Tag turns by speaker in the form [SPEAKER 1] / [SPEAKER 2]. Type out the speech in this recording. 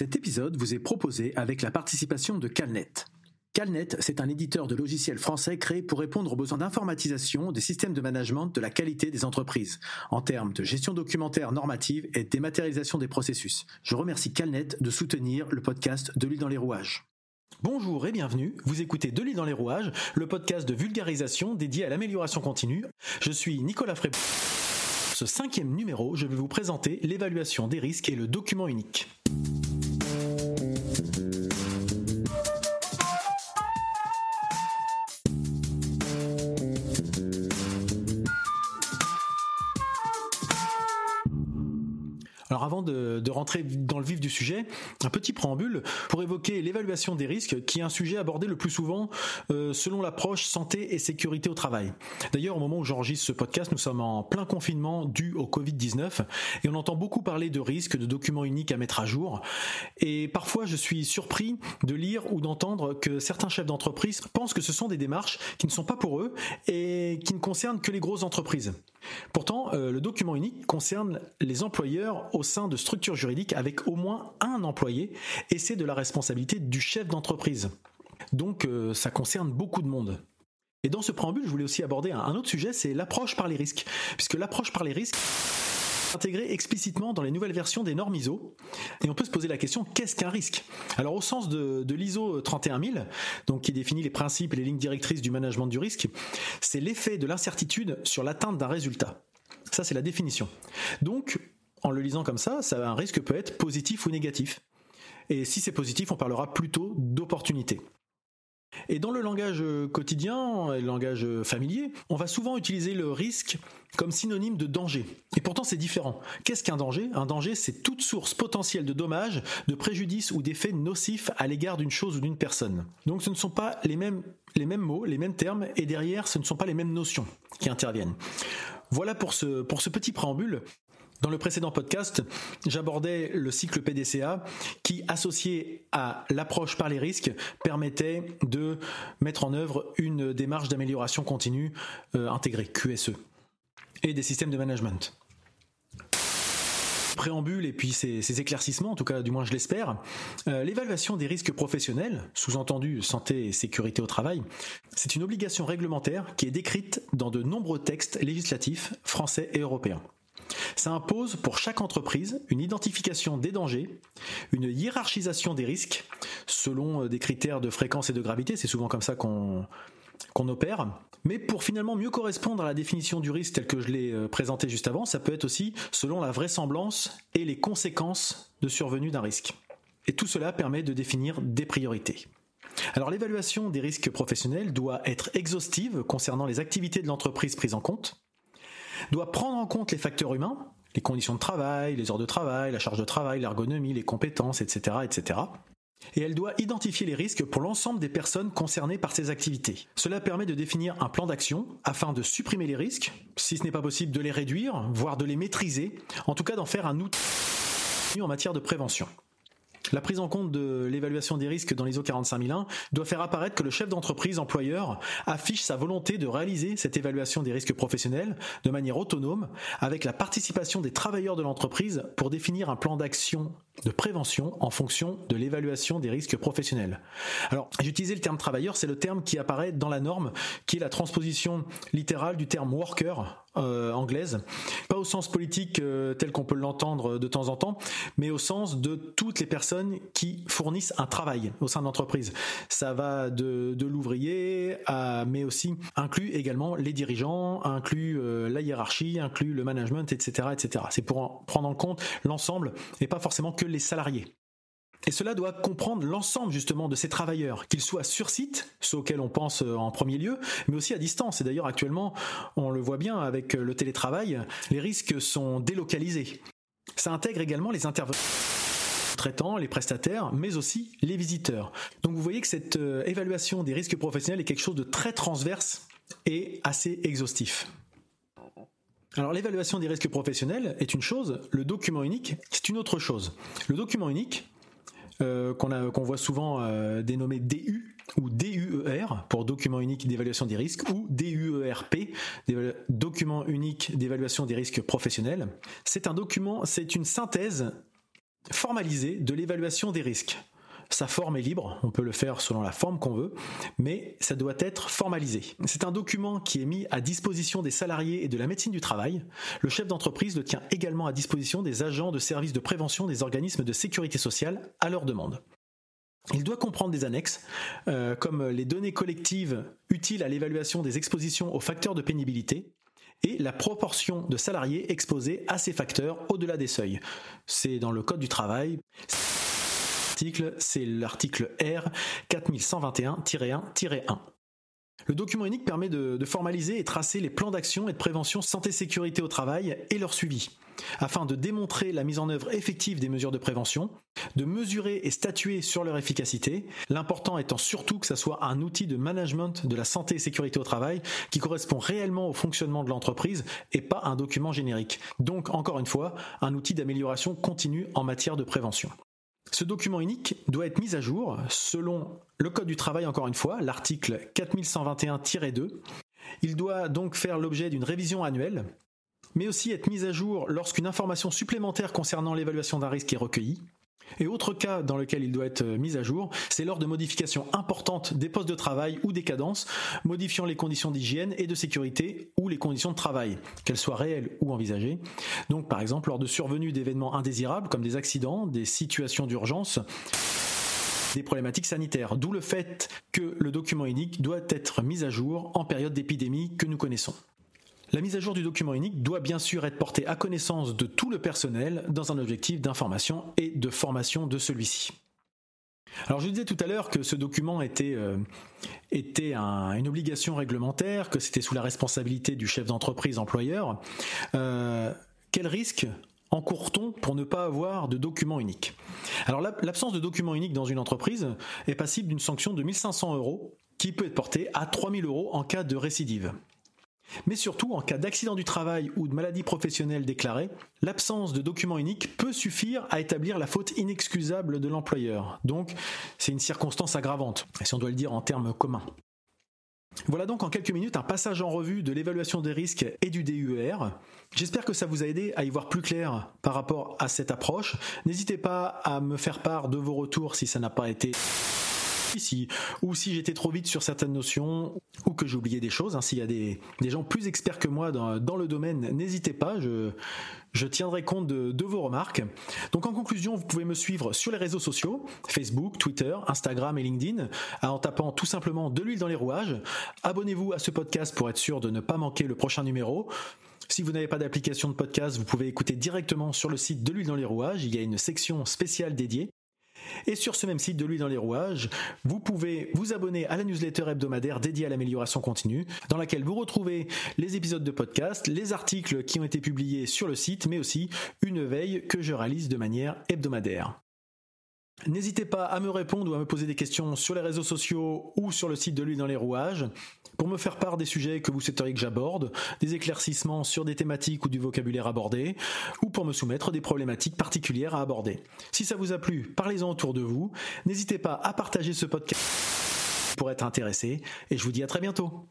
[SPEAKER 1] Cet épisode vous est proposé avec la participation de Calnet. Calnet, c'est un éditeur de logiciels français créé pour répondre aux besoins d'informatisation des systèmes de management de la qualité des entreprises, en termes de gestion documentaire normative et dématérialisation des processus. Je remercie Calnet de soutenir le podcast De l'huile dans les rouages. Bonjour et bienvenue, vous écoutez De l'huile dans les rouages, le podcast de vulgarisation dédié à l'amélioration continue. Je suis Nicolas Fré. Ce cinquième numéro, je vais vous présenter l'évaluation des risques et le document unique. Alors avant de, rentrer dans le vif du sujet, un petit préambule pour évoquer l'évaluation des risques, qui est un sujet abordé le plus souvent euh, selon l'approche santé et sécurité au travail. D'ailleurs, au moment où j'enregistre ce podcast, nous sommes en plein confinement dû au Covid-19 et on entend beaucoup parler de risques, de documents uniques à mettre à jour. Et parfois, je suis surpris de lire ou d'entendre que certains chefs d'entreprise pensent que ce sont des démarches qui ne sont pas pour eux et qui ne concernent que les grosses entreprises. Pourtant, euh, le document unique concerne les employeurs au sein de structures juridiques avec au moins un employé et c'est de la responsabilité du chef d'entreprise. Donc euh, ça concerne beaucoup de monde. Et dans ce préambule, je voulais aussi aborder un, autre sujet, c'est l'approche par les risques. Puisque l'approche par les risques est intégrée explicitement dans les nouvelles versions des normes ISO. Et on peut se poser la question, qu'est-ce qu'un risque? Alors au sens de, de l'ISO 31000, donc qui définit les principes et les lignes directrices du management du risque, c'est l'effet de l'incertitude sur l'atteinte d'un résultat. Ça, c'est la définition. Donc, en le lisant comme ça, ça un risque peut être positif ou négatif. Et si c'est positif, on parlera plutôt d'opportunité. Et dans le langage quotidien, le langage familier, on va souvent utiliser le risque comme synonyme de danger. Et pourtant, c'est différent. Qu'est-ce qu'un danger? Un danger, c'est toute source potentielle de dommages, de préjudice ou d'effets nocifs à l'égard d'une chose ou d'une personne. Donc ce ne sont pas les mêmes, mots, les mêmes termes, et derrière, ce ne sont pas les mêmes notions qui interviennent. Voilà pour ce petit préambule. Dans le précédent podcast, j'abordais le cycle PDCA qui, associé à l'approche par les risques, permettait de mettre en œuvre une démarche d'amélioration continue euh, intégrée, QSE, et des systèmes de management préambule et puis ces, éclaircissements, en tout cas du moins je l'espère, euh, l'évaluation des risques professionnels, sous-entendu santé et sécurité au travail, c'est une obligation réglementaire qui est décrite dans de nombreux textes législatifs français et européens. Ça impose pour chaque entreprise une identification des dangers, une hiérarchisation des risques selon euh, des critères de fréquence et de gravité, c'est souvent comme ça qu'on opère. Mais pour finalement mieux correspondre à la définition du risque telle que je l'ai euh, présenté juste avant, ça peut être aussi selon la vraisemblance et les conséquences de survenue d'un risque. Et tout cela permet de définir des priorités. Alors l'évaluation des risques professionnels doit être exhaustive concernant les activités de l'entreprise prises en compte, doit prendre en compte les facteurs humains, les conditions de travail, les heures de travail, la charge de travail, l'ergonomie, les compétences, etc., etc. Et elle doit identifier les risques pour l'ensemble des personnes concernées par ces activités. Cela permet de définir un plan d'action afin de supprimer les risques, si ce n'est pas possible de les réduire, voire de les maîtriser, en tout cas d'en faire un outil en matière de prévention. La prise en compte de l'évaluation des risques dans l'ISO 45001 doit faire apparaître que le chef d'entreprise employeur affiche sa volonté de réaliser cette évaluation des risques professionnels de manière autonome avec la participation des travailleurs de l'entreprise pour définir un plan d'action de prévention en fonction de l'évaluation des risques professionnels. Alors, j'ai utilisé le terme travailleur, c'est le terme qui apparaît dans la norme, qui est la transposition littérale du terme worker euh, anglaise, pas au sens politique euh, tel qu'on peut l'entendre de temps en temps, mais au sens de toutes les personnes qui fournissent un travail au sein de l'entreprise. Ça va de, de l'ouvrier, mais aussi inclut également les dirigeants, inclut euh, la hiérarchie, inclut le management, etc., etc. C'est pour prendre en compte l'ensemble et pas forcément que les salariés. Et cela doit comprendre l'ensemble justement de ces travailleurs, qu'ils soient sur site, ceux auxquels on pense euh, en premier lieu, mais aussi à distance. Et d'ailleurs actuellement, on le voit bien avec euh, le télétravail, les risques sont délocalisés. Ça intègre également les intervenants traitants, les prestataires, mais aussi les visiteurs. Donc vous voyez que cette euh, évaluation des risques professionnels est quelque chose de très transverse et assez exhaustif. Alors l'évaluation des risques professionnels est une chose, le document unique, c'est une autre chose. Le document unique, euh, qu'on voit souvent euh, dénommé DU ou DUER pour document unique d'évaluation des risques ou DUERP, document unique d'évaluation des risques professionnels. C'est un document, c'est une synthèse formalisé de l'évaluation des risques. Sa forme est libre, on peut le faire selon la forme qu'on veut, mais ça doit être formalisé. C'est un document qui est mis à disposition des salariés et de la médecine du travail. Le chef d'entreprise le tient également à disposition des agents de services de prévention des organismes de sécurité sociale à leur demande. Il doit comprendre des annexes, euh, comme les données collectives utiles à l'évaluation des expositions aux facteurs de pénibilité et la proportion de salariés exposés à ces facteurs au-delà des seuils. C'est dans le Code du travail c'est l'article R 4121-1-1. Le document unique permet de, formaliser et tracer les plans d'action et de prévention santé-sécurité au travail et leur suivi, afin de démontrer la mise en œuvre effective des mesures de prévention, de mesurer et statuer sur leur efficacité, l'important étant surtout que ce soit un outil de management de la santé et sécurité au travail qui correspond réellement au fonctionnement de l'entreprise et pas un document générique. Donc, encore une fois, un outil d'amélioration continue en matière de prévention. Ce document unique doit être mis à jour selon le Code du travail, encore une fois, l'article 4121-2. Il doit donc faire l'objet d'une révision annuelle, mais aussi être mis à jour lorsqu'une information supplémentaire concernant l'évaluation d'un risque est recueillie. Et autre cas dans lequel il doit être mis à jour, c'est lors de modifications importantes des postes de travail ou des cadences, modifiant les conditions d'hygiène et de sécurité ou les conditions de travail, qu'elles soient réelles ou envisagées. Donc par exemple lors de survenue d'événements indésirables comme des accidents, des situations d'urgence, des problématiques sanitaires, d'où le fait que le document unique doit être mis à jour en période d'épidémie que nous connaissons. La mise à jour du document unique doit bien sûr être portée à connaissance de tout le personnel dans un objectif d'information et de formation de celui-ci. Alors je disais tout à l'heure que ce document était, euh, une obligation réglementaire, que c'était sous la responsabilité du chef d'entreprise employeur. Euh, quel risque encourt-on pour ne pas avoir de document unique? Alors l'absence de document unique dans une entreprise est passible d'une sanction de 1500 euros qui peut être portée à 3000 euros en cas de récidive. Mais surtout, en cas d'accident du travail ou de maladie professionnelle déclarée, l'absence de document unique peut suffire à établir la faute inexcusable de l'employeur. Donc, c'est une circonstance aggravante, si on doit le dire en termes communs. Voilà donc en quelques minutes un passage en revue de l'évaluation des risques et du DUER. J'espère que ça vous a aidé à y voir plus clair par rapport à cette approche. N'hésitez pas à me faire part de vos retours si ça n'a pas été si, ou si j'étais trop vite sur certaines notions, ou que oublié des choses. Hein. S'il y a des, gens plus experts que moi dans, le domaine, n'hésitez pas, je, tiendrai compte de, de, vos remarques. Donc en conclusion, vous pouvez me suivre sur les réseaux sociaux, Facebook, Twitter, Instagram et LinkedIn, en tapant tout simplement de l'huile dans les rouages. Abonnez-vous à ce podcast pour être sûr de ne pas manquer le prochain numéro. Si vous n'avez pas d'application de podcast, vous pouvez écouter directement sur le site de l'huile dans les rouages. Il y a une section spéciale dédiée. Et sur ce même site de lui dans les rouages, vous pouvez vous abonner à la newsletter hebdomadaire dédiée à l'amélioration continue, dans laquelle vous retrouvez les épisodes de podcast, les articles qui ont été publiés sur le site, mais aussi une veille que je réalise de manière hebdomadaire. N'hésitez pas à me répondre ou à me poser des questions sur les réseaux sociaux ou sur le site de lui dans les rouages pour me faire part des sujets que vous souhaiteriez que j'aborde, des éclaircissements sur des thématiques ou du vocabulaire abordé, ou pour me soumettre des problématiques particulières à aborder. Si ça vous a plu, parlez-en autour de vous. N'hésitez pas à partager ce podcast pour être intéressé, et je vous dis à très bientôt.